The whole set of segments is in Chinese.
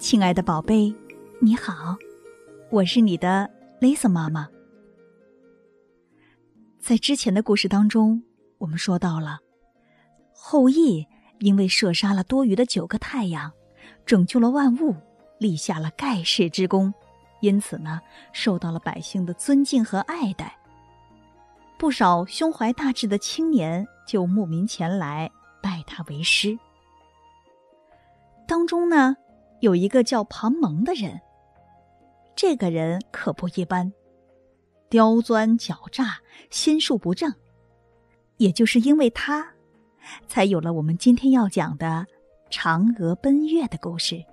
亲爱的宝贝，你好，我是你的 Lisa 妈妈。在之前的故事当中，我们说到了后羿因为射杀了多余的九个太阳，拯救了万物，立下了盖世之功，因此呢，受到了百姓的尊敬和爱戴。不少胸怀大志的青年就慕名前来拜他为师。当中呢，有一个叫庞蒙的人。这个人可不一般，刁钻狡诈，心术不正。也就是因为他，才有了我们今天要讲的嫦娥奔月的故事。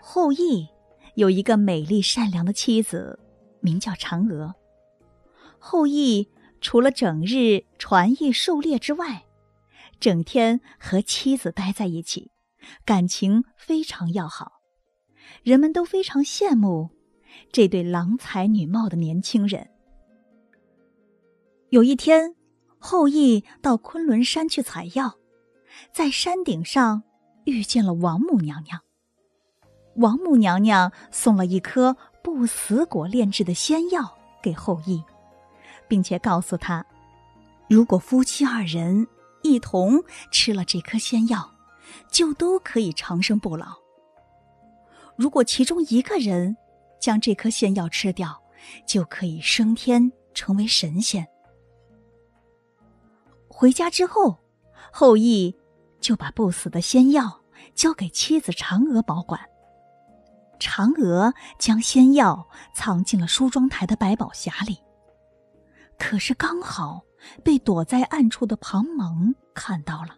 后羿有一个美丽善良的妻子。名叫嫦娥。后羿除了整日传艺狩猎之外，整天和妻子待在一起，感情非常要好。人们都非常羡慕这对郎才女貌的年轻人。有一天，后羿到昆仑山去采药，在山顶上遇见了王母娘娘。王母娘娘送了一颗。不死果炼制的仙药给后羿，并且告诉他，如果夫妻二人一同吃了这颗仙药，就都可以长生不老。如果其中一个人将这颗仙药吃掉，就可以升天成为神仙。回家之后，后羿就把不死的仙药交给妻子嫦娥保管。嫦娥将仙药藏进了梳妆台的百宝匣里，可是刚好被躲在暗处的庞蒙看到了。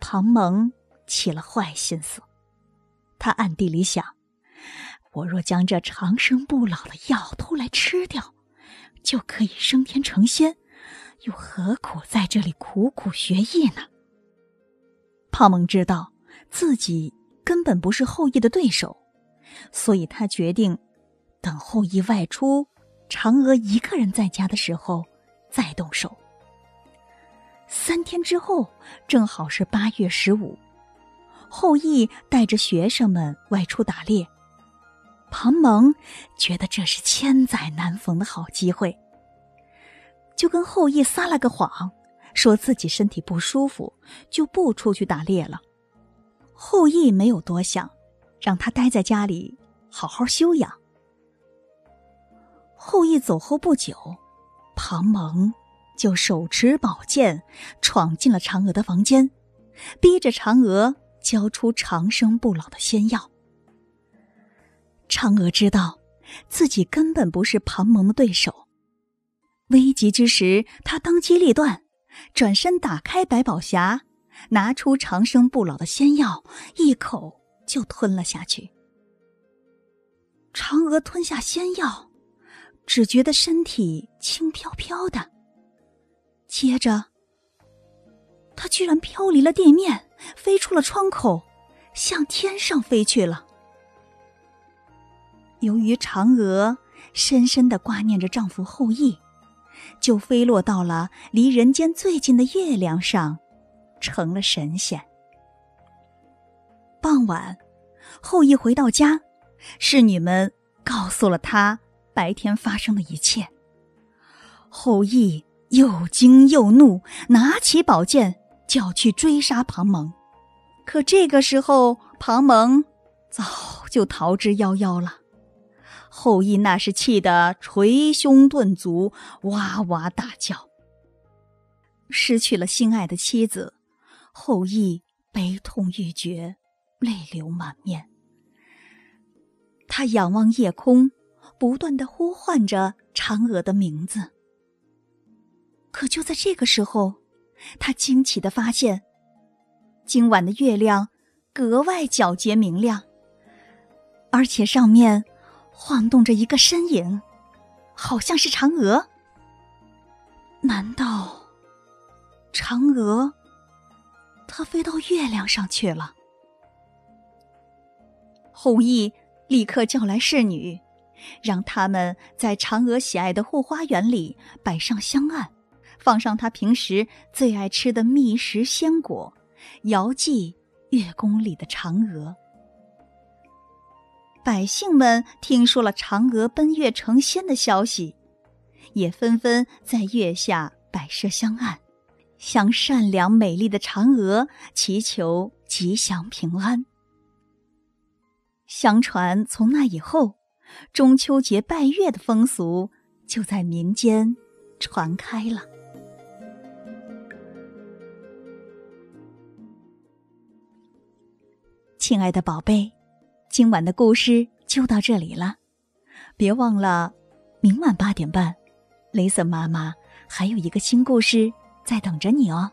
庞蒙起了坏心思，他暗地里想：我若将这长生不老的药偷来吃掉，就可以升天成仙，又何苦在这里苦苦学艺呢？庞蒙知道自己根本不是后羿的对手。所以他决定，等后羿外出，嫦娥一个人在家的时候，再动手。三天之后，正好是八月十五，后羿带着学生们外出打猎。庞蒙觉得这是千载难逢的好机会，就跟后羿撒了个谎，说自己身体不舒服，就不出去打猎了。后羿没有多想。让他待在家里，好好休养。后羿走后不久，庞蒙就手持宝剑闯进了嫦娥的房间，逼着嫦娥交出长生不老的仙药。嫦娥知道自己根本不是庞蒙的对手，危急之时，她当机立断，转身打开百宝匣，拿出长生不老的仙药，一口。就吞了下去。嫦娥吞下仙药，只觉得身体轻飘飘的。接着，他居然飘离了地面，飞出了窗口，向天上飞去了。由于嫦娥深深的挂念着丈夫后羿，就飞落到了离人间最近的月亮上，成了神仙。傍晚，后羿回到家，侍女们告诉了他白天发生的一切。后羿又惊又怒，拿起宝剑就要去追杀庞蒙。可这个时候，庞蒙早就逃之夭夭了。后羿那是气得捶胸顿足，哇哇大叫。失去了心爱的妻子，后羿悲痛欲绝。泪流满面，他仰望夜空，不断的呼唤着嫦娥的名字。可就在这个时候，他惊奇的发现，今晚的月亮格外皎洁明亮，而且上面晃动着一个身影，好像是嫦娥。难道嫦娥她飞到月亮上去了？后羿立刻叫来侍女，让他们在嫦娥喜爱的后花园里摆上香案，放上他平时最爱吃的蜜食鲜果，遥祭月宫里的嫦娥。百姓们听说了嫦娥奔月成仙的消息，也纷纷在月下摆设香案，向善良美丽的嫦娥祈求吉祥平安。相传，从那以后，中秋节拜月的风俗就在民间传开了。亲爱的宝贝，今晚的故事就到这里了。别忘了，明晚八点半，雷森妈妈还有一个新故事在等着你哦。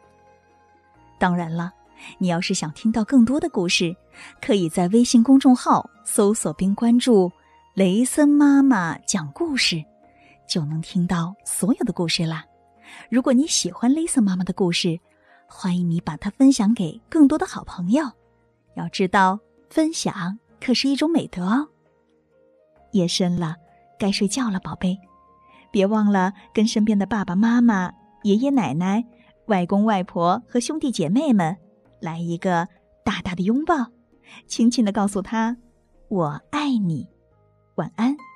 当然了，你要是想听到更多的故事，可以在微信公众号搜索并关注“雷森妈妈讲故事”，就能听到所有的故事啦。如果你喜欢雷森妈妈的故事，欢迎你把它分享给更多的好朋友。要知道，分享可是一种美德哦。夜深了，该睡觉了，宝贝，别忘了跟身边的爸爸妈妈、爷爷奶奶、外公外婆和兄弟姐妹们来一个大大的拥抱，轻轻的告诉他：“我爱你。”晚安。